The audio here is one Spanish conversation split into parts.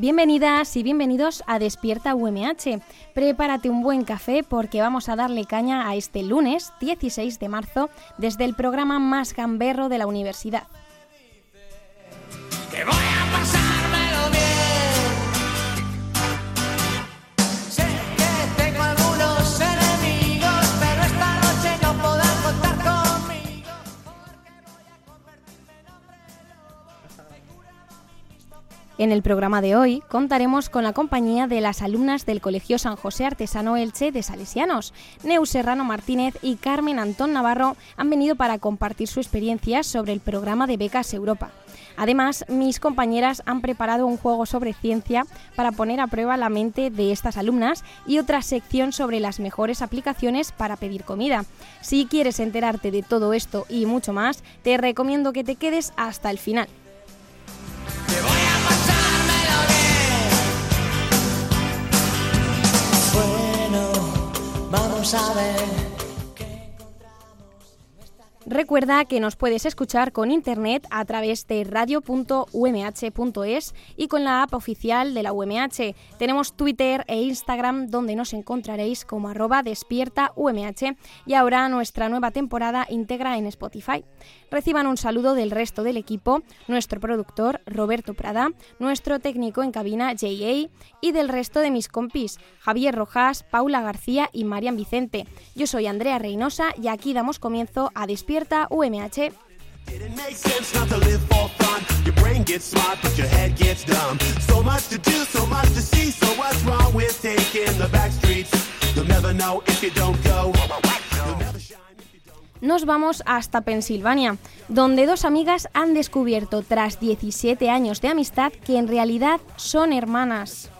Bienvenidas y bienvenidos a Despierta UMH. Prepárate un buen café porque vamos a darle caña a este lunes 16 de marzo desde el programa más gamberro de la universidad. En el programa de hoy contaremos con la compañía de las alumnas del Colegio San José Artesano Elche de Salesianos. Neus Serrano Martínez y Carmen Antón Navarro han venido para compartir su experiencia sobre el programa de becas Europa. Además, mis compañeras han preparado un juego sobre ciencia para poner a prueba la mente de estas alumnas y otra sección sobre las mejores aplicaciones para pedir comida. Si quieres enterarte de todo esto y mucho más, te recomiendo que te quedes hasta el final. Bueno, vamos a ver. Recuerda que nos puedes escuchar con internet a través de radio.umh.es y con la app oficial de la UMH. Tenemos Twitter e Instagram donde nos encontraréis como arroba despierta UMH y ahora nuestra nueva temporada integra en Spotify. Reciban un saludo del resto del equipo, nuestro productor Roberto Prada, nuestro técnico en cabina JA y del resto de mis compis Javier Rojas, Paula García y Marian Vicente. Yo soy Andrea Reynosa y aquí damos comienzo a Despierta UMH. It makes sense not to live for fun. Your brain gets smart, but your head gets dumb. So much to do, so much to see. So what's wrong with taking the back streets? You'll never know if you don't go. You'll never shine if you don't. Nos vamos hasta Pensilvania, donde dos amigas han descubierto tras 17 años de amistad que en realidad son hermanas.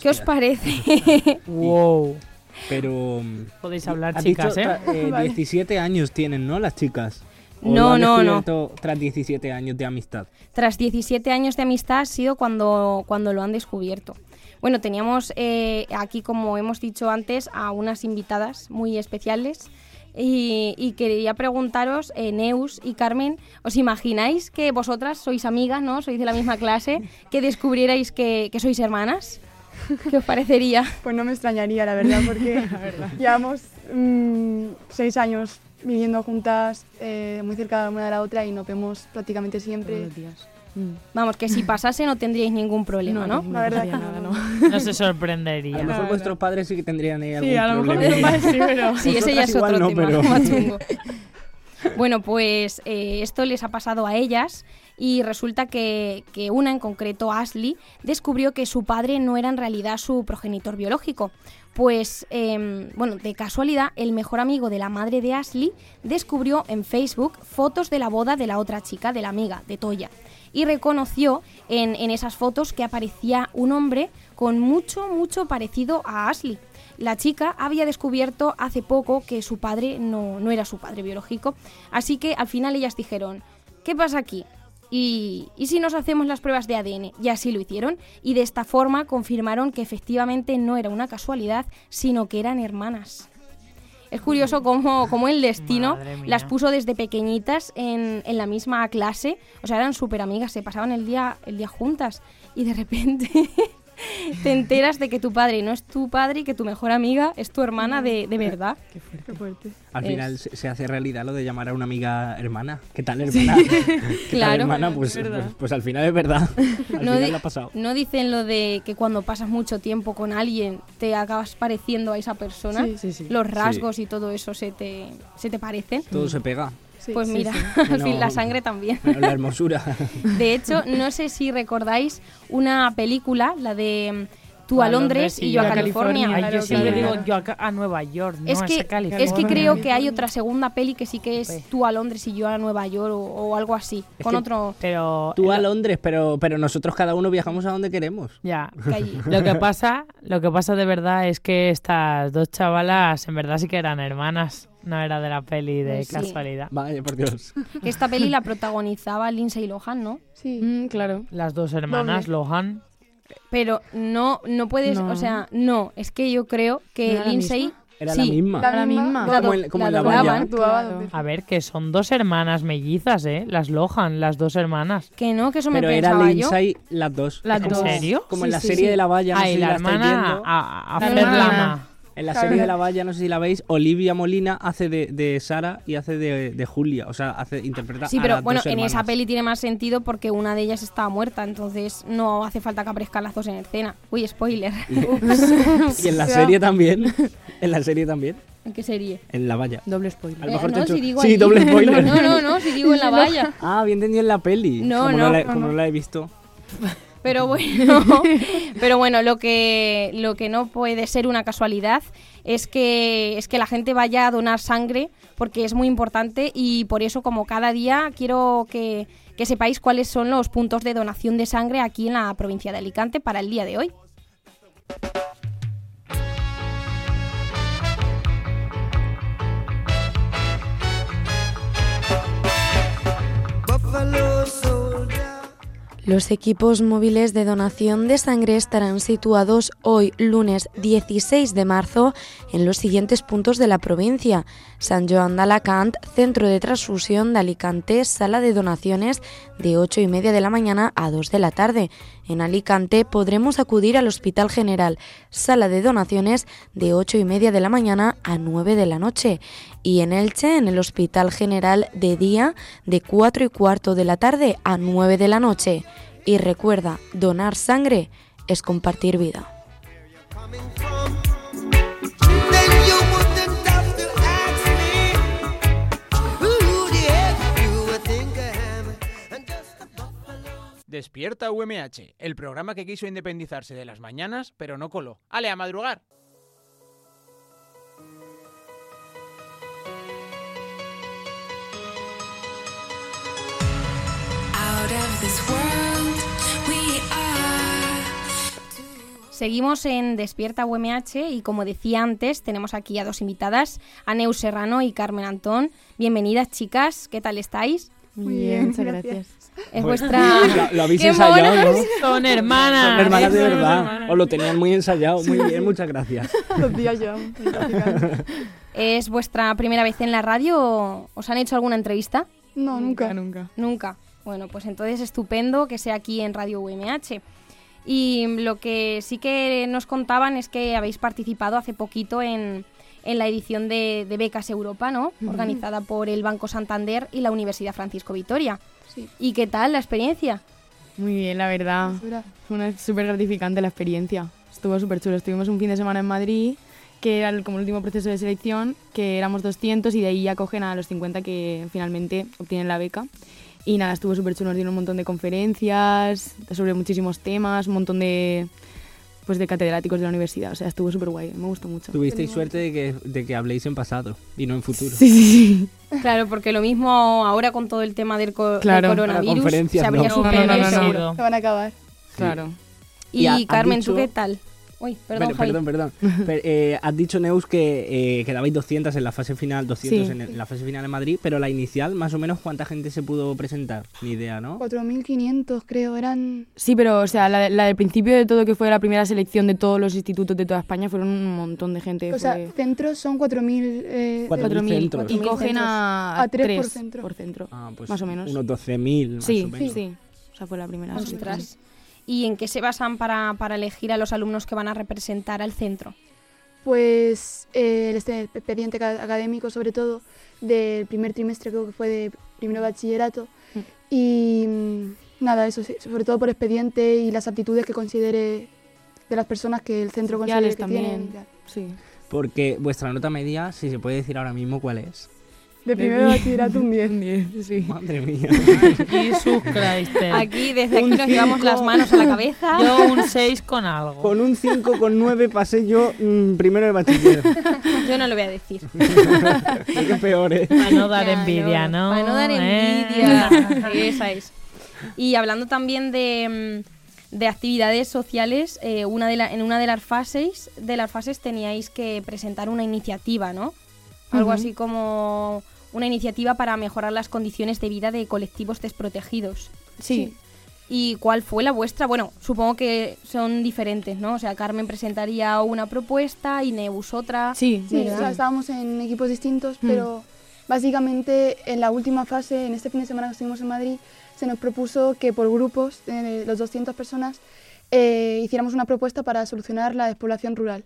¿Qué os parece? Wow. Pero. Podéis hablar, chicas, dicho, ¿eh? eh, 17 años tienen, ¿no? Las chicas. ¿O No, no, no. Tras 17 años de amistad. Tras 17 años de amistad ha sido cuando, cuando lo han descubierto. Bueno, teníamos eh, aquí, como hemos dicho antes, a unas invitadas muy especiales. Y, y quería preguntaros, eh, Neus y Carmen, ¿os imagináis que vosotras sois amigas, ¿no? Sois de la misma clase, que descubrierais que, que sois hermanas? ¿Qué os parecería? Pues no me extrañaría, la verdad, porque llevamos mm, seis años viviendo juntas, eh, muy cerca de una de la otra y nos vemos prácticamente siempre. Vamos, que si pasase no tendríais ningún problema, ¿no? La verdad que nada, no. no. No se A sorprendería. lo mejor no. vuestros padres sí que tendrían ahí algún Sí, a lo mejor problema. sí, pero... Sí, ese ya es otro no, tema. pero-. Bueno, pues eh, esto les ha pasado a ellas y resulta que, que una en concreto, Ashley, descubrió que su padre no era en realidad su progenitor biológico. Pues, em, bueno, de casualidad, el mejor amigo de la madre de Ashley descubrió en Facebook fotos de la boda de la otra chica, de la amiga, de Toya. Y reconoció en, en esas fotos que aparecía un hombre con mucho, mucho parecido a Ashley. La chica había descubierto hace poco que su padre no, no era su padre biológico, así que al final ellas dijeron, ¿qué pasa aquí? ¿Y, ¿Y si nos hacemos las pruebas de ADN? Y así lo hicieron, y de esta forma confirmaron que efectivamente no era una casualidad, sino que eran hermanas. Es curioso cómo, cómo el destino las puso desde pequeñitas en, en la misma clase, o sea, eran súper amigas, se pasaban el día, el día juntas, y de repente te enteras de que tu padre no es tu padre y que tu mejor amiga es tu hermana de, de verdad. Qué fuerte. Al Es- final se, hace realidad lo de llamar a una amiga hermana. ¿Qué tal hermana? ¿Qué tal, Claro. hermana? Pues, pues, pues al final es verdad. Al No, final lo ha pasado. no dicen lo de que cuando pasas mucho tiempo con alguien te acabas pareciendo a esa persona. Sí, sí, sí. Los rasgos y todo eso se te, se te parecen. Todo se pega. Sí, pues mira, sí. al la sangre también. Bueno, la hermosura. De hecho, no sé si recordáis una película, la de mm, tú a A Londres Londres y y yo a yo a California. Ay, Claro, yo siempre claro. digo yo a, a Nueva York, no es, a que, California. es que creo que hay otra segunda peli que sí que es Pues. tú a Londres y yo a Nueva York o, o algo así. Es con que otro Pero Tú a lo- Londres, pero, pero nosotros cada uno viajamos a donde queremos. ya. que. Lo que pasa, lo que pasa de verdad es que estas dos chavalas en verdad sí que eran hermanas, no era de la peli de Pues sí. casualidad. Vaya, por Dios. Que esta peli la protagonizaba Lindsay Lohan, ¿no? Sí. Mm, claro. Las dos hermanas, Lohan. Pero no, no puedes, No. o sea, no, es que yo creo ¿No que era Lindsay... Era sí, la misma. La La misma. Como en- como la en la doblaban. valla. Claro. A ver, que son dos hermanas mellizas, ¿eh? Las Lohan, las dos hermanas. Que no, que eso me Pero era pensaba yo. Lindsay las dos. Las. ¿En serio? Como Sí, en la sí, serie sí. de la valla, no sé Ay, si la estáis hermana a, a La hermana. En la serie de la valla, no sé si la veis, Olivia Molina hace de, de Sara y hace de, de Julia. O sea, hace, interpreta Sí, a pero las bueno, dos en esa peli tiene más sentido porque una de ellas estaba muerta, entonces no hace falta que aparezcan las dos en escena. Uy, spoiler. Y en la serie también. En la serie también. ¿En qué serie? En la valla. Doble spoiler. A lo Eh, mejor te no, he hecho- si digo Sí, allí. doble spoiler. No, no, no, si digo en la valla. Ah, bien entendido en la peli. No, como no, la, no, como no la he visto. Pero bueno, pero bueno, lo que lo que no puede ser una casualidad es que es que la gente vaya a donar sangre porque es muy importante y por eso como cada día quiero que, que sepáis cuáles son los puntos de donación de sangre aquí en la provincia de Alicante para el día de hoy. Los equipos móviles de donación de sangre estarán situados hoy, lunes 16 de marzo, en los siguientes puntos de la provincia. San Joan de Alacant, Centro de Transfusión de Alicante, Sala de Donaciones de 8 y media de la mañana a 2 de la tarde. En Alicante podremos acudir al Hospital General, Sala de Donaciones de 8 y media de la mañana a 9 de la noche. Y en Elche, en el Hospital General de día, de 4 y cuarto de la tarde a 9 de la noche. Y recuerda, donar sangre es compartir vida. Despierta UMH, el programa que quiso independizarse de las mañanas, pero no coló. ¡Ale, a madrugar! Out of this world, Seguimos en Despierta UMH y como decía antes, tenemos aquí a dos invitadas, a Neu Serrano y Carmen Antón. Bienvenidas chicas, ¿qué tal estáis? Muy bien, muchas gracias. Es Bueno, vuestra... Lo, lo habéis ¡Qué ensayado! ¿no? Son hermanas. Son hermanas de verdad. hermanas. Os lo tenían muy ensayado. Muy bien, muchas gracias. Dos días practicando. ¿Es vuestra primera vez en la radio? ¿Os han hecho alguna entrevista? No, nunca. Nunca. Nunca. Bueno, pues entonces estupendo que sea aquí en Radio UMH. Y lo que sí que nos contaban es que habéis participado hace poquito en, en la edición de, de Becas Europa, ¿no? Organizada por el Banco Santander y la Universidad Francisco Vitoria. Sí. ¿Y qué tal la experiencia? Muy bien, la verdad. Fue una súper gratificante la experiencia. Estuvo súper chulo. Estuvimos un fin de semana en Madrid, que era el- como el último proceso de selección, que éramos 200 y de ahí ya cogen a los 50 que finalmente obtienen la beca. Y nada, estuvo súper chulo. Nos dieron un montón de conferencias sobre muchísimos temas, un montón de, pues, de catedráticos de la universidad. O sea, estuvo súper guay. Me gustó mucho. Tuvisteis suerte de que, de que habléis en pasado y no en futuro. Sí, sí, sí. Claro, porque lo mismo ahora con todo el tema del, co- del Claro. coronavirus conferencias, se habría no. No, no, suspendido no, no, no. seguro. Se van a acabar. Claro. Y, Y ha- has Carmen, ¿tú dicho- qué tal? Uy, perdón, Pero- Javi. perdón, perdón. Pero, eh, has dicho, Neus, que eh, quedabais 200 en la fase final, 200 Sí. en, el- en la fase final en Madrid, pero la inicial, más o menos, ¿cuánta gente se pudo presentar? Ni idea, ¿no? 4.500 creo, eran... Sí, pero o sea, la, de- la del principio de todo, que fue la primera selección de todos los institutos de toda España, fueron un montón de gente. O sea, fue centros son 4.000... Eh, Cuatro- 4.000. centros. Y 4.000 cogen a, A tres tres por centro. por centro. Ah, pues Más o menos. Unos 12.000, más Sí, o menos. sí. O sea, fue la primera. selección. ¿Y en qué se basan para, para elegir a los alumnos que van a representar al centro? Pues eh, el este expediente ca- académico, sobre todo, del primer trimestre, creo que fue de primero bachillerato. Mm. Y mm, nada, eso sí, sobre todo por expediente y las aptitudes que considere de las personas que el centro considere que también. tienen. Sí. Porque vuestra nota media, si se puede decir ahora mismo cuál es. De primero de bachillerato un 10. Un 10, sí. Madre mía. Jesus Christ. Aquí, desde aquí nos llevamos las manos a la cabeza. Yo un 6 con algo. Con un 5 con 9 pasé yo mm, primero de bachiller. Yo no lo voy a decir. Qué peor, ¿eh? Para no dar envidia, ¿no? Para no dar ¿Eh? envidia. Esa es. Y hablando también de, mm, de actividades sociales, eh, una de la- en una de las fases de las fases teníais que presentar una iniciativa, ¿no? Algo así como una iniciativa para mejorar las condiciones de vida de colectivos desprotegidos. Sí. ¿Y cuál fue la vuestra? Bueno, supongo que son diferentes, ¿no? O sea, Carmen presentaría una propuesta y Neus otra. Sí, sí, ¿verdad? o sea, estábamos en equipos distintos, Mm. pero básicamente en la última fase, en este fin de semana que estuvimos en Madrid, se nos propuso que por grupos, de los 200 personas, eh, hiciéramos una propuesta para solucionar la despoblación rural.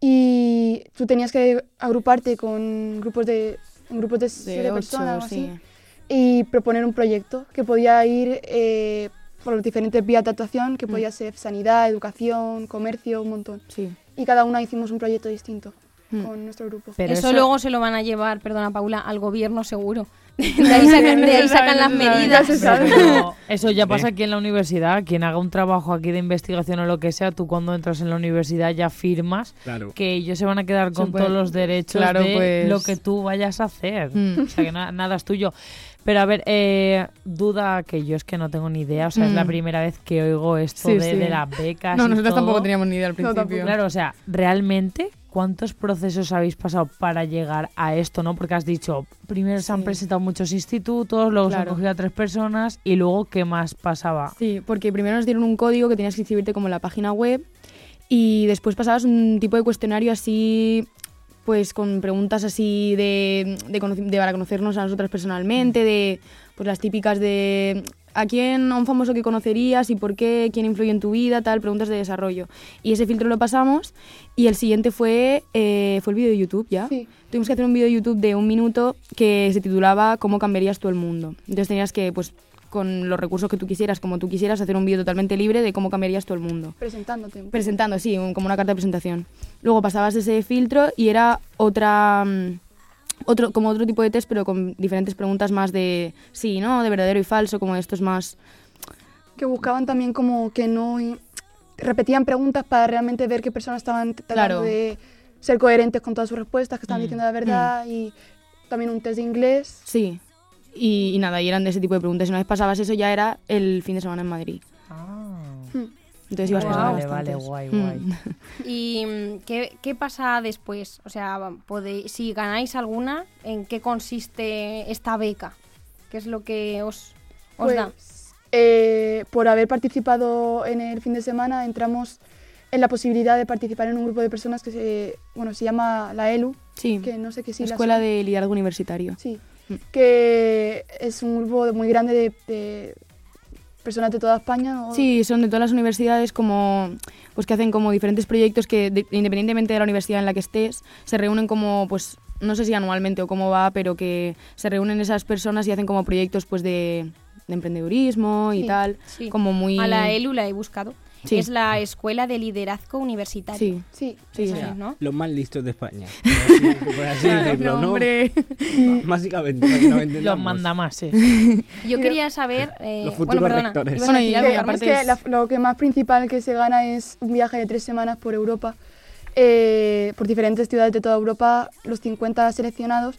Y tú tenías que agruparte con grupos de, en grupos de, siete ocho, personas o así, sí. y proponer un proyecto que podía ir eh, por las diferentes vías de actuación, que podía ser sanidad, educación, comercio, un montón. Sí. Y cada una hicimos un proyecto distinto Mm. con nuestro grupo. Pero eso, eso- luego se lo van a llevar, perdona Paula, al gobierno seguro. De ahí sacan, de ahí sacan las medidas. Pero eso ya pasa aquí en la universidad. Quien haga un trabajo aquí de investigación o lo que sea, tú cuando entras en la universidad ya firmas Claro. que ellos se van a quedar con todos los derechos Claro, de pues. lo que tú vayas a hacer. Mm. O sea, que na- nada es tuyo. Pero a ver, eh, duda que yo es que no tengo ni idea. O sea, es la Mm. primera vez que oigo esto Sí, de, sí. de las becas. No, y nosotros todo. tampoco teníamos ni idea al No, principio. Claro, o sea, realmente, ¿cuántos procesos habéis pasado para llegar a esto, no? Porque has dicho, primero se han presentado muchos institutos, luego se han cogido a tres personas y luego, ¿qué más pasaba? Sí, porque primero nos dieron un código que tenías que inscribirte como en la página web y después pasabas un tipo de cuestionario así, pues con preguntas así de, de, de para conocernos a nosotras personalmente, de pues las típicas de a quién, a un famoso que conocerías y por qué, quién influye en tu vida, tal, preguntas de desarrollo. Y ese filtro lo pasamos y el siguiente fue, eh, fue el vídeo de YouTube ya. Sí. Tuvimos que hacer un vídeo de YouTube de un minuto que se titulaba ¿Cómo cambiarías tú el mundo? Entonces tenías que, pues, con los recursos que tú quisieras, como tú quisieras, hacer un vídeo totalmente libre de cómo cambiarías tú el mundo. Presentándote. Presentando, sí, un- como una carta de presentación. Luego pasabas ese filtro y era otra... mm, Otro, como otro tipo de test, pero con diferentes preguntas más de sí, ¿no? De verdadero y falso, como estos más... Que buscaban también como que no... Repetían preguntas para realmente ver qué personas estaban tratando Claro. de ser coherentes con todas sus respuestas, que estaban Mm. diciendo la verdad y también un test de inglés. Sí. Y, y nada, y eran de ese tipo de preguntas. Y una vez pasabas eso ya era el fin de semana en Madrid. Entonces ibas pasando Vale, vale, bastantes. guay, Mm. guay. ¿Y mm, qué, qué pasa después? O sea, podéis, si ganáis alguna, ¿en qué consiste esta beca? ¿Qué es lo que os, os Pues, da? eh, por haber participado en el fin de semana, entramos en la posibilidad de participar en un grupo de personas que se, bueno, se llama la ELU, Sí, que no sé qué siglas Escuela de Liderazgo Universitario. Sí, Mm. que es un grupo muy grande de, de personas de toda España. ¿no? Sí, son de todas las universidades como pues que hacen como diferentes proyectos que de- independientemente de la universidad en la que estés, se reúnen como pues no sé si anualmente o cómo va, pero que se reúnen esas personas y hacen como proyectos pues de, de emprendedurismo y Sí, tal, Sí. como muy A la ELU la he buscado. Sí. Es la Escuela de Liderazgo Universitario. Sí, Sí, sí. Los más listos de España. Por así, por así decirlo, ¿no? Básicamente, Los entendamos. mandamases. Yo quería saber... eh, Los bueno, futuros rectores. Bueno, decir y algo, que, Carmen? es que la- lo que más principal que se gana es un viaje de tres semanas por Europa, eh, por diferentes ciudades de toda Europa, los 50 seleccionados,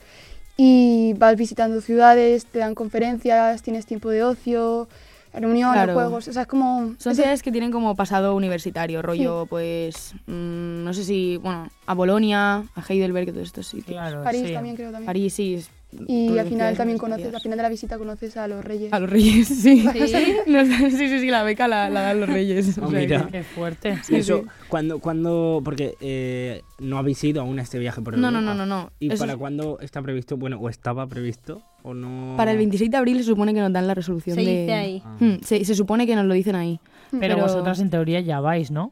y vas visitando ciudades, te dan conferencias, tienes tiempo de ocio, reuniones, Claro. juegos, o sea, es como... Son es- ciudades que tienen como pasado universitario, rollo, pues, mm, no sé si, bueno, a Bolonia, a Heidelberg, todos estos sitios. Claro, París sí. también creo también. París, sí. es- Y al final también conoces, al final de la visita conoces a los reyes. A los reyes, sí. ¿Sí? Sí, sí, sí, la beca la, la dan los reyes. Ah, o sea mira. que- Qué fuerte. Y eso, cuando, cuando, porque eh, no habéis ido aún a este viaje por No, no, Europa. no, no, no. ¿Y Eso para es- cuándo está previsto? Bueno, o estaba previsto o no. Para el 26 de abril se supone que nos dan la resolución Se de... dice ahí. Ah. Hmm, se, se supone que nos lo dicen ahí. Pero, vosotras en teoría ya vais, ¿no?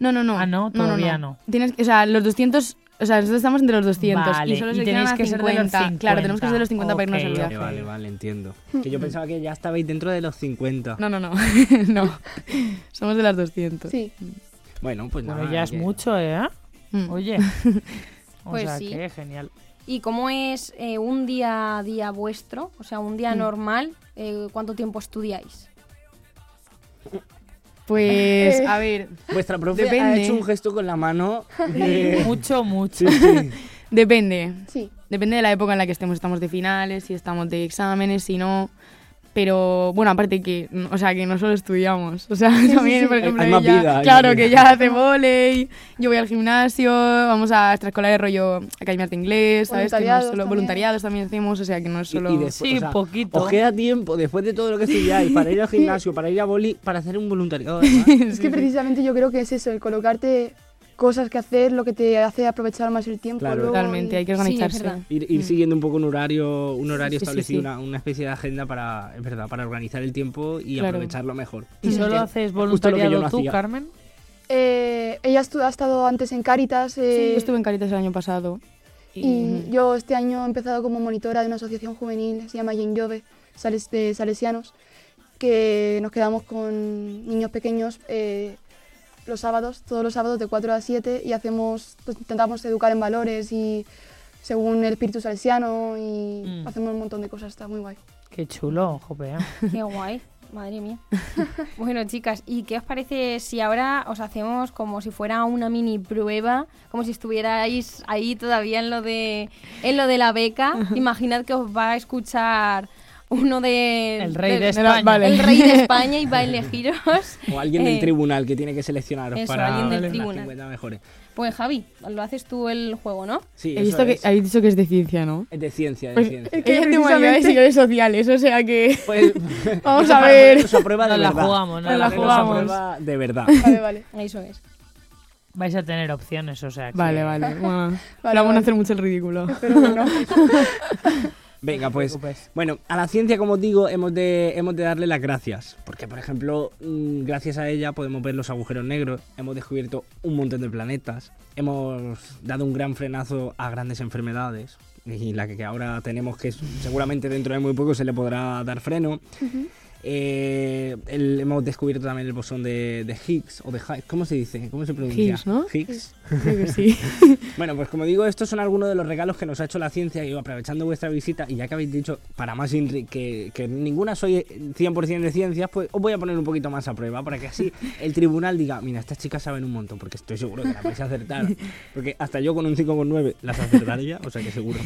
No, no, no. Ah, no, todavía no. Tienes, o sea, los 200... O sea, nosotros estamos entre los 200 Vale, y solo y seleccionan tenéis que ser de los 50. Claro, tenemos que ser de los 50. 50 para irnos al viaje. Vale, vale, vale, entiendo. Que yo pensaba que ya estabais dentro de los 50. No, no, no. no. Somos de las 200. Sí, Bueno, pues Bueno, nada. ya es que- mucho, ¿eh? Mm. Oye. O Pues sea sí. que genial. ¿Y cómo es eh, un día a día vuestro? O sea, un día Mm. normal, eh, ¿cuánto tiempo estudiáis? Pues, a ver, Vuestra profe ha Depende. hecho un gesto con la mano. de- Mucho, mucho. Sí, sí. depende. Sí. Depende de la época en la que estemos. Estamos de finales, si estamos de exámenes, si no. Pero bueno, aparte que, o sea, que no solo estudiamos. O sea, también, por ejemplo, hay ella- vida, claro, que ella hace volei, yo voy al gimnasio, vamos a extraescolar de rollo academias de inglés, ¿sabes? Que no es Voluntariados solo también. voluntariados también hacemos, o sea, que no es Y- y solo. después, Sí, o sea, poquito. Os queda tiempo después de todo lo que estudiáis para ir al gimnasio, para ir a boli, para hacer un voluntariado. además. Es que precisamente yo creo que es eso, el colocarte cosas que hacer, lo que te hace aprovechar más el tiempo. Claro. luego Totalmente, y- hay que organizarse. Ir, ir siguiendo un poco un horario, un horario Sí, sí, establecido, sí. Una, una especie de agenda para, es verdad, para organizar el tiempo y Claro. aprovecharlo mejor. ¿Y solo haces voluntariado no tú, hacía. Carmen? Eh, ella estu- ha estado antes en Cáritas Sí, eh, yo estuve en Caritas el año pasado. y yo este año he empezado como monitora de una asociación juvenil, se llama Yen Jove, sales, de salesianos, que nos quedamos con niños pequeños eh, los sábados, todos los sábados de 4 a 7 y hacemos, pues, intentamos educar en valores y según el espíritu salesiano y Mm. hacemos un montón de cosas, está muy guay. Qué chulo, jope. ¿eh? Qué guay, madre mía. bueno, chicas, ¿y qué os parece si ahora os hacemos como si fuera una mini prueba, como si estuvierais ahí todavía en lo de en lo de la beca? Imaginad que os va a escuchar uno de El rey de de- España. vale. el rey de España y va a elegiros. O alguien del Eh, tribunal que tiene que seleccionaros eso, para alguien del las tribunal. 50 mejores. Pues Javi, lo haces tú el juego, ¿no? Sí, He que habéis dicho que es de ciencia, ¿no? Es de ciencia, de Pues, ciencia. es que de sociales, o sea que... Pues, Vamos a ver. de la verdad. jugamos, la jugamos. de verdad. Vale, vale. Eso es. Vais a tener opciones, o sea que... Vale, vale. Bueno, Vale, vamos vale. a hacer mucho el ridículo. Pero bueno. Venga, pues preocupes. bueno, a la ciencia, como os digo, hemos de, hemos de darle las gracias. Porque, por ejemplo, mm, gracias a ella podemos ver los agujeros negros, hemos descubierto un montón de planetas, hemos dado un gran frenazo a grandes enfermedades. Y la que ahora tenemos, que seguramente dentro de muy poco se le podrá dar freno. Eh, el- hemos descubierto también el bosón de, de Higgs, o de Higgs, ¿cómo se dice? ¿Cómo se pronuncia? Higgs, ¿no? Higgs. Creo que sí. Bueno, pues como digo, estos son algunos de los regalos que nos ha hecho la ciencia y aprovechando vuestra visita, y ya que habéis dicho, para más Inri, que, que ninguna soy 100% de ciencias, pues os voy a poner un poquito más a prueba para que así el tribunal diga, mira, estas chicas saben un montón, porque estoy seguro que las vais a acertar. Porque hasta yo con un 5,9 las acertaría, o sea que seguro.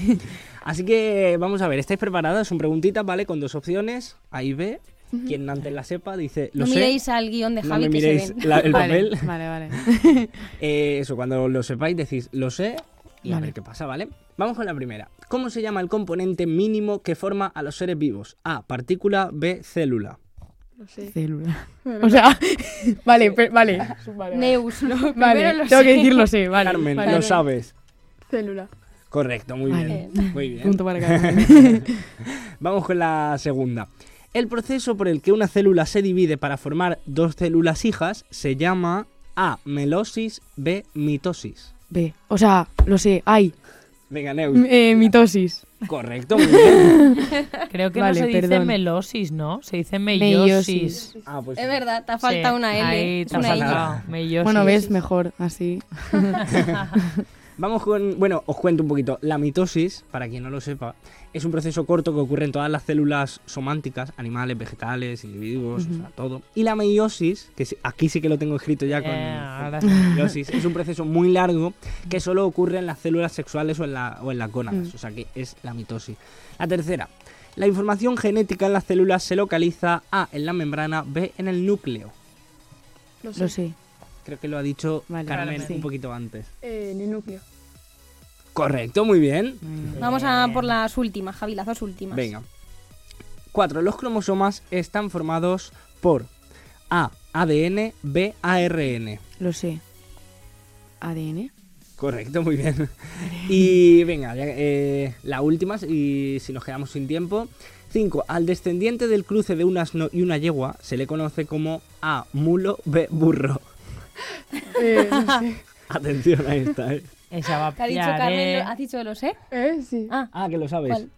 Así que vamos a ver, ¿estáis preparadas? Son preguntitas, ¿vale? Con dos opciones, A y B. Quien antes la sepa dice, lo no sé. miréis al guion de no Javi me que miréis se ven. la- el vale, papel. Vale, vale. Eh, eso, cuando lo sepáis decís, lo sé y a ver qué pasa, ¿vale? Vamos con la primera. ¿Cómo se llama el componente mínimo que forma a los seres vivos? A, partícula, B, célula. No sé. Célula. O sea, vale, vale. Vale, Neus, primero Vale, lo tengo sé. que decirlo, sí, vale. Carmen, vale. lo sabes. Célula. Correcto, muy Vale. bien. Muy bien. Punto para Carmen. Vamos con la segunda. El proceso por el que una célula se divide para formar dos células hijas se llama A, melosis, B, mitosis. B. O sea, lo sé, hay. Venga, Neus. Eh, mitosis. Correcto, muy bien. Creo que Vale, no se dice perdón. melosis, ¿no? Se dice meiosis. Meiosis. Ah, pues Es verdad, te ha faltado Sí, una L. Ahí te I. Bueno, ves, mejor, así. Vamos con, bueno, os cuento un poquito. La mitosis, para quien no lo sepa, es un proceso corto que ocurre en todas las células sománticas, animales, vegetales, individuos, o sea, todo. Y la meiosis, que aquí sí que lo tengo escrito ya con, Eh, con meiosis, es un proceso muy largo que solo ocurre en las células sexuales o en, la, o en las gónadas, Mm. o sea que es la mitosis. La tercera, la información genética en las células se localiza A en la membrana, B en el núcleo. Lo sé. Lo sé. Creo que lo ha dicho Vale, Carmen sí. un poquito antes. Eh, en el núcleo. Correcto, muy bien. Vamos a por las últimas, Javi, las dos últimas. Venga. 4. Los cromosomas están formados por A. ADN, B. ARN. Lo sé. ADN. Correcto, muy bien. Y venga, eh, la última, y si nos quedamos sin tiempo. 5. Al descendiente del cruce de un asno y una yegua se le conoce como A. Mulo, B. Burro. Eh, no sé. Atención a esta, ¿eh? Esa va a ¿Te ha dicho pillar, Carmen? eh. lo- ¿Has dicho lo sé? ¿Eh? Sí. Ah, Ah, que lo sabes. ¿cuál?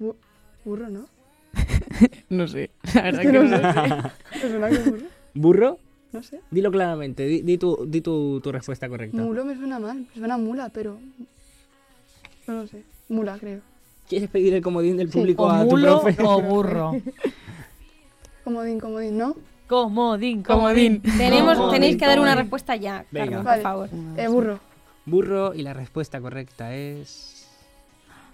Bu- burro, ¿no? No sé. La verdad Es que que no no sé. sé. ¿Me suena que burro? ¿Burro? No sé. Dilo claramente, di, di tu, di tu, tu respuesta correcta. Mulo me suena mal. Me suena mula, pero... No lo sé. Mula, creo. ¿Quieres pedir el comodín del público O a tu profe? o burro. Comodín, comodín, ¿no? Comodín, Comodín. Tenemos, Comodín, tenéis que dar una comodín. respuesta ya, Venga. Carmen, por Vale. favor. Eh, burro. Burro y la respuesta correcta es...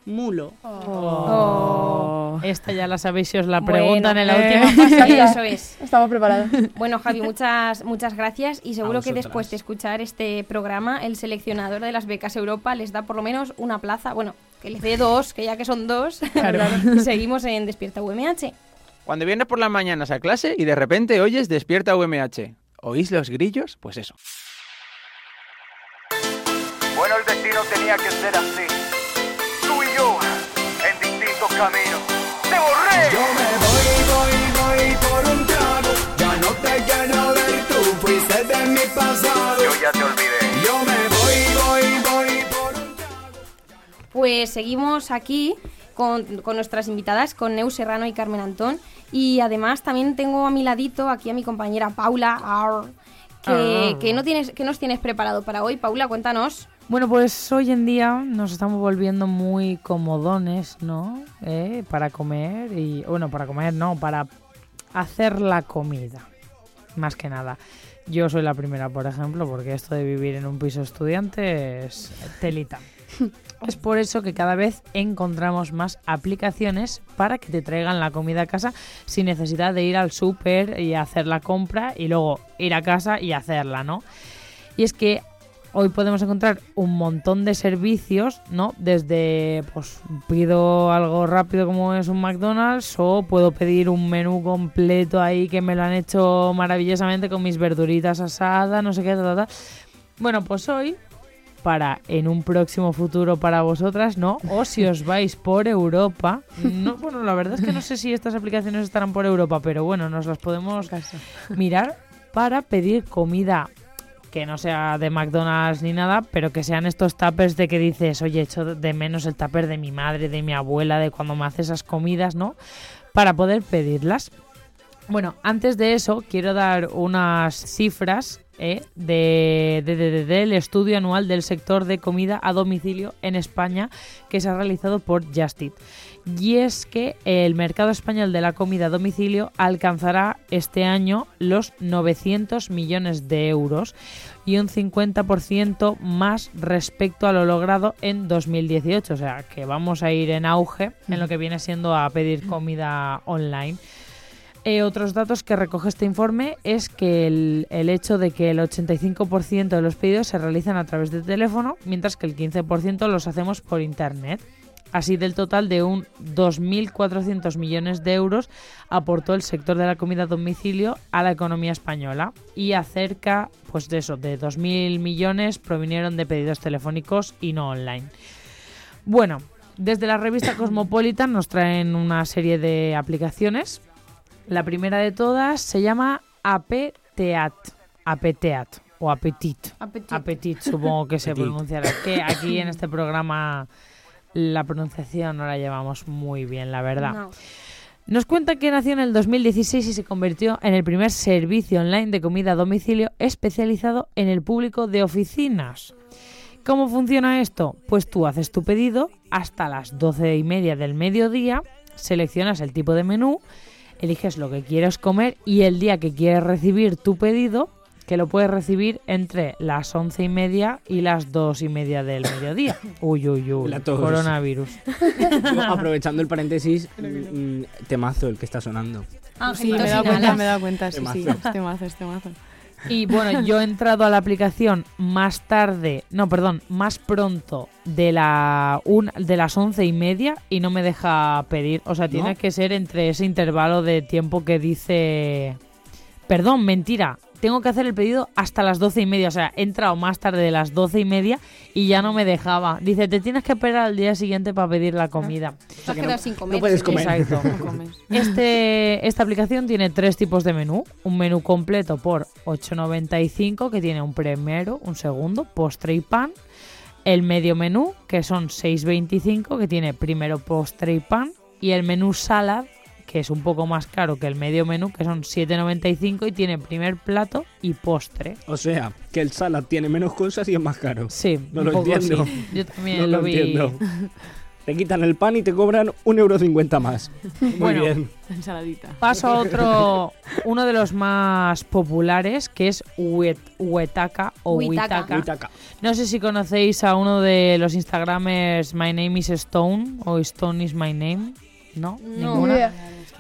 Mulo. Oh. Esta ya la sabéis si os la Bueno, preguntan en la eh. última fase. Eso es. Estamos preparados. Bueno, Javi, muchas, muchas gracias y seguro que después de escuchar este programa, el seleccionador de las becas Europa les da por lo menos una plaza, bueno, que les dé dos, que ya que son dos, y seguimos en Despierta UMH. Cuando vienes por las mañanas a clase y de repente oyes Despierta UMH. ¿Oís los grillos? Pues eso. Bueno, el destino tenía que ser así. Tú y yo, en distintos caminos. ¡Te borré! Yo me voy, voy, voy por un trago. Ya no te quiero ver, tú fuiste de mi pasado. Yo ya te olvidé. Yo me voy, voy, voy por un Pues seguimos aquí con, con nuestras invitadas, con Neu Serrano y Carmen Antón. Y además también tengo a mi ladito aquí a mi compañera Paula, Arr, que, Ah. que no tienes, que nos tienes preparado para hoy. Paula, cuéntanos. Bueno, pues hoy en día nos estamos volviendo muy comodones, ¿no? Eh, Para comer y... Bueno, para comer no, para hacer la comida. Más que nada. Yo soy la primera, por ejemplo, porque esto de vivir en un piso estudiante es telita. Es por eso que cada vez encontramos más aplicaciones para que te traigan la comida a casa sin necesidad de ir al súper y hacer la compra y luego ir a casa y hacerla, ¿no? Y es que hoy podemos encontrar un montón de servicios, ¿no? Desde, pues, pido algo rápido como es un McDonald's o puedo pedir un menú completo ahí que me lo han hecho maravillosamente con mis verduritas asadas, no sé qué, ta, ta, ta. Bueno, pues hoy, para en un próximo futuro para vosotras, ¿no? O si os vais por Europa, no, bueno, la verdad es que no sé si estas aplicaciones estarán por Europa, pero bueno, nos las podemos mirar para pedir comida que no sea de McDonald's ni nada, pero que sean estos tuppers de que dices, oye, echo de menos el tupper de mi madre, de mi abuela, de cuando me hace esas comidas, ¿no? Para poder pedirlas. Bueno, antes de eso, quiero dar unas cifras eh, de, de- de- de- del estudio anual del sector de comida a domicilio en España que se ha realizado por Just Eat. Y es que el mercado español de la comida a domicilio alcanzará este año los 900 millones de euros y un 50% más respecto a lo logrado en 2018. O sea, que vamos a ir en auge en lo que viene siendo a pedir comida online. Eh, otros datos que recoge este informe es que el, el hecho de que el 85% de los pedidos se realizan a través de teléfono, mientras que el 15% los hacemos por internet. Así del total de un 2.400 millones de euros aportó el sector de la comida a domicilio a la economía española y acerca pues de eso, de 2.000 millones provinieron de pedidos telefónicos y no online. Bueno, desde la revista Cosmopolitan nos traen una serie de aplicaciones. La primera de todas se llama Apeteat. Apeteat o Apetit. Apetit. Apetit, supongo que se pronunciará. Que aquí en este programa la pronunciación no la llevamos muy bien, la verdad. No. Nos cuenta que nació en el 2016 y se convirtió en el primer servicio online de comida a domicilio especializado en el público de oficinas. ¿Cómo funciona esto? Pues tú haces tu pedido hasta las 12 y media del mediodía, seleccionas el tipo de menú, eliges lo que quieres comer y el día que quieres recibir tu pedido, que lo puedes recibir entre las 11 y media y las 2 y media del mediodía. Uy, uy, uy. La tos. Coronavirus. Yo, aprovechando el paréntesis, mm, temazo el que está sonando. Sí, Angelitos me he dado cuenta, me he dado cuenta, sí, sí. Temazo. Este mazo, este mazo. Y bueno, yo he entrado a la aplicación más tarde, no, perdón, más pronto de la un, de las once y media y no me deja pedir. O sea, tiene ¿No? que ser entre ese intervalo de tiempo que dice. Perdón, mentira. Tengo que hacer el pedido hasta las doce y media. O sea, he entrado más tarde de las doce y media y ya no me dejaba. Dice, te tienes que esperar al día siguiente para pedir la comida. Quedado sin comer. no puedes comer. Exacto. No comes. Este, esta aplicación tiene tres tipos de menú. Un menú completo por 8,95 que tiene un primero, un segundo, postre y pan. El medio menú que son 6,25 que tiene primero, postre y pan. Y el menú salad que es un poco más caro que el medio menú que son 7,95 y tiene primer plato y postre. O sea, que el salad tiene menos cosas y es más caro. Sí, No un lo poco entiendo. sí. Yo también No lo, lo vi. entiendo. Te quitan el pan y te cobran un euro cincuenta más. Muy Bueno. bien. Ensaladita. Paso a otro, uno de los más populares, que es Huet- Huetaca o Huitaca. No sé si conocéis a uno de los Instagramers My Name is Stone o Stone is My Name. ¿No? No. Ni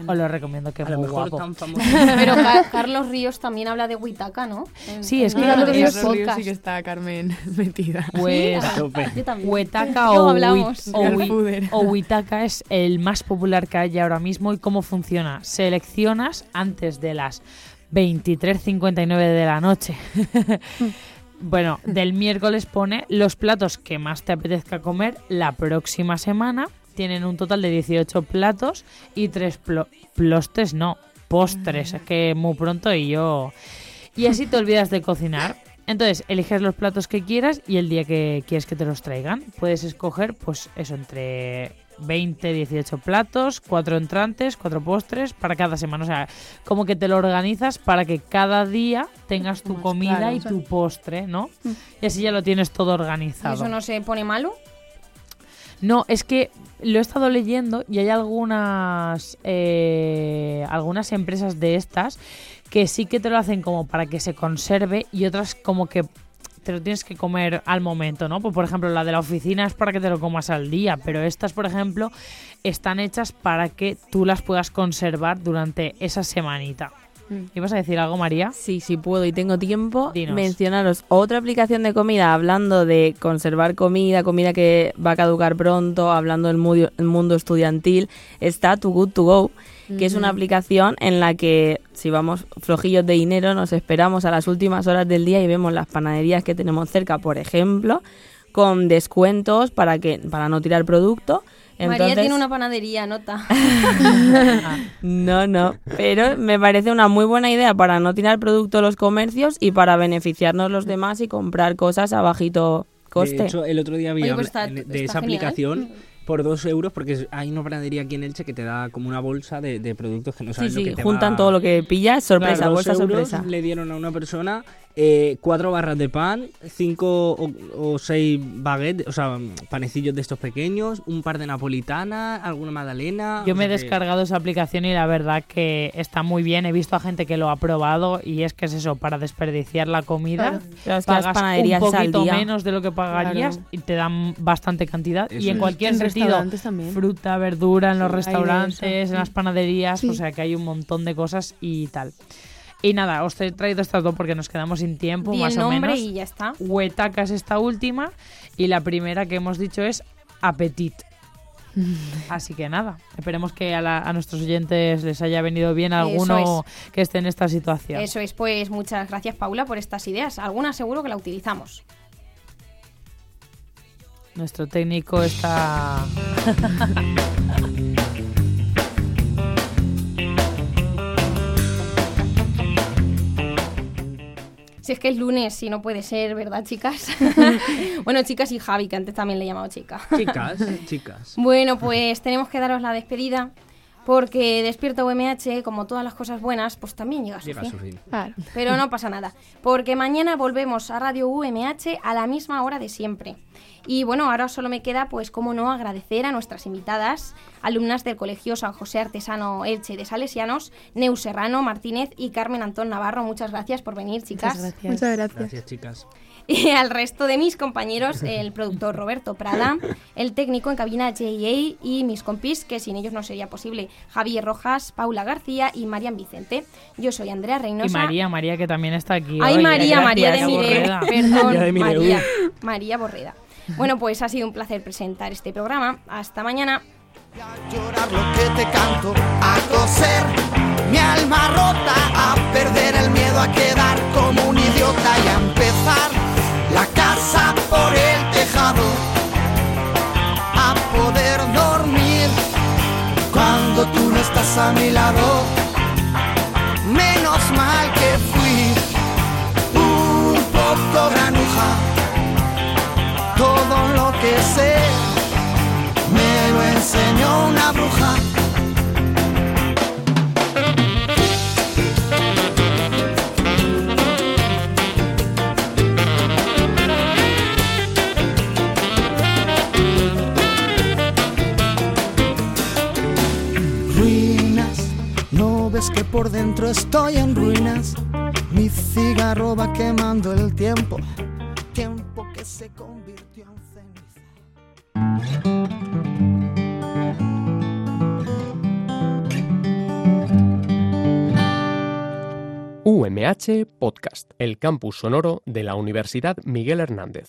Os lo recomiendo, que es A lo muy mejor guapo. tan famoso. Pero Ca- Carlos Ríos también habla de Huitaca, ¿no? Sí, es que Carlos los Ríos- sí que está Carmen metida. Pues A tope. Yo también. Huetaca Luego o, hablamos. Huit- o, Real Hui- Fooder. o Huitaca es el más popular que hay ahora mismo y cómo funciona. Seleccionas antes de las 23.59 de la noche. bueno, del miércoles pone los platos que más te apetezca comer la próxima semana. Tienen un total de 18 platos y tres plo- plostes, no, postres, es que muy pronto y yo... Y así te olvidas de cocinar. Entonces, eliges los platos que quieras y el día que quieres que te los traigan. Puedes escoger, pues eso, entre 20, 18 platos, cuatro entrantes, cuatro postres para cada semana. O sea, como que te lo organizas para que cada día tengas tu comida claro. y tu postre, ¿no? Y así ya lo tienes todo ¿Y organizado. eso no se pone malo? No, es que lo he estado leyendo y hay algunas eh, algunas empresas de estas que sí que te lo hacen como para que se conserve y otras como que te lo tienes que comer al momento, ¿no? Pues por ejemplo, la de la oficina es para que te lo comas al día, pero estas, por ejemplo, están hechas para que tú las puedas conservar durante esa semanita. Mm. ¿Ibas a decir algo, María? Sí, sí puedo y tengo tiempo. Dinos. Mencionaros otra aplicación de comida, hablando de conservar comida, comida que va a caducar pronto, hablando del mundo, el mundo estudiantil, está Too Good To Go, que es una aplicación en la que si vamos flojillos de dinero nos esperamos a las últimas horas del día y vemos las panaderías que tenemos cerca, por ejemplo, con descuentos para que para no tirar producto. María Entonces- tiene una panadería, nota. no, no, pero me parece una muy buena idea para no tirar producto los comercios y para beneficiarnos los demás y comprar cosas a bajito coste. De hecho, el otro día vi Oye, pues está- de está esa genial. aplicación por dos euros, porque hay una panadería aquí en Elche que te da como una bolsa de, de productos que no sí, sabes lo sí, que te juntan va- todo lo que pillas, sorpresa, Claro, bolsa euros sorpresa. Le dieron a una persona eh, cuatro barras de pan, cinco o, o seis baguettes, o sea, panecillos de estos pequeños, un par de napolitanas, alguna magdalena. Yo me he que- descargado esa aplicación y la verdad que está muy bien. He visto a gente que lo ha probado y es que es eso, para desperdiciar la comida. Claro. Pagas panaderías un poquito día. menos de lo que pagarías Claro. y te dan bastante cantidad. Eso y en es. cualquier En sentido, fruta, verdura en los Sí, restaurantes, en las panaderías, Sí. o sea que hay un montón de cosas y tal. Y nada, os he traído estas dos porque nos quedamos sin tiempo, Di más el o nombre menos. y ya está. Huetaca es esta última y la primera que hemos dicho es Apetit. Así que nada, esperemos que a, la- a nuestros oyentes les haya venido bien alguno que esté en esta situación. Eso es, pues muchas gracias Paula por estas ideas. Alguna seguro que la utilizamos. Nuestro técnico está... Si es que es lunes y no puede ser, ¿verdad, chicas? bueno, chicas y Javi, que antes también le he llamado chica. Chicas, chicas. Bueno, pues tenemos que daros la despedida porque Despierta UMH, como todas las cosas buenas, pues también llega a su Llega a fin. su fin. Claro. Pero no pasa nada, porque mañana volvemos a Radio UMH a la misma hora de siempre. Y bueno, ahora solo me queda, pues, como no, agradecer a nuestras invitadas, alumnas del Colegio San José Artesano Elche de Salesianos, Neu Serrano Martínez y Carmen Antón Navarro. Muchas gracias por venir, chicas. Muchas gracias. Muchas gracias. Gracias, chicas. Y al resto de mis compañeros, el productor Roberto Prada, el técnico en cabina JA y mis compis, que sin ellos no sería posible, Javier Rojas, Paula García y Marian Vicente. Yo soy Andrea Y Reynosa. María, María que también está aquí. Ay, hoy. María, María de Borreda. perdón, María de Mireu. María, María Borreda. Bueno, pues ha sido un placer presentar este programa. Hasta mañana. A llorar lo que te canto, a coser mi alma rota, a perder el miedo a quedar como un idiota y a empezar la casa por el tejado, a poder dormir cuando tú no estás a mi lado. Menos mal que fui un poco granuja, todo lo que sé me lo enseñó una bruja. Por dentro estoy en ruinas. Mi cigarro va quemando el tiempo, tiempo que se convirtió en ceniza. UMH Podcast, el campus sonoro de la Universidad Miguel Hernández.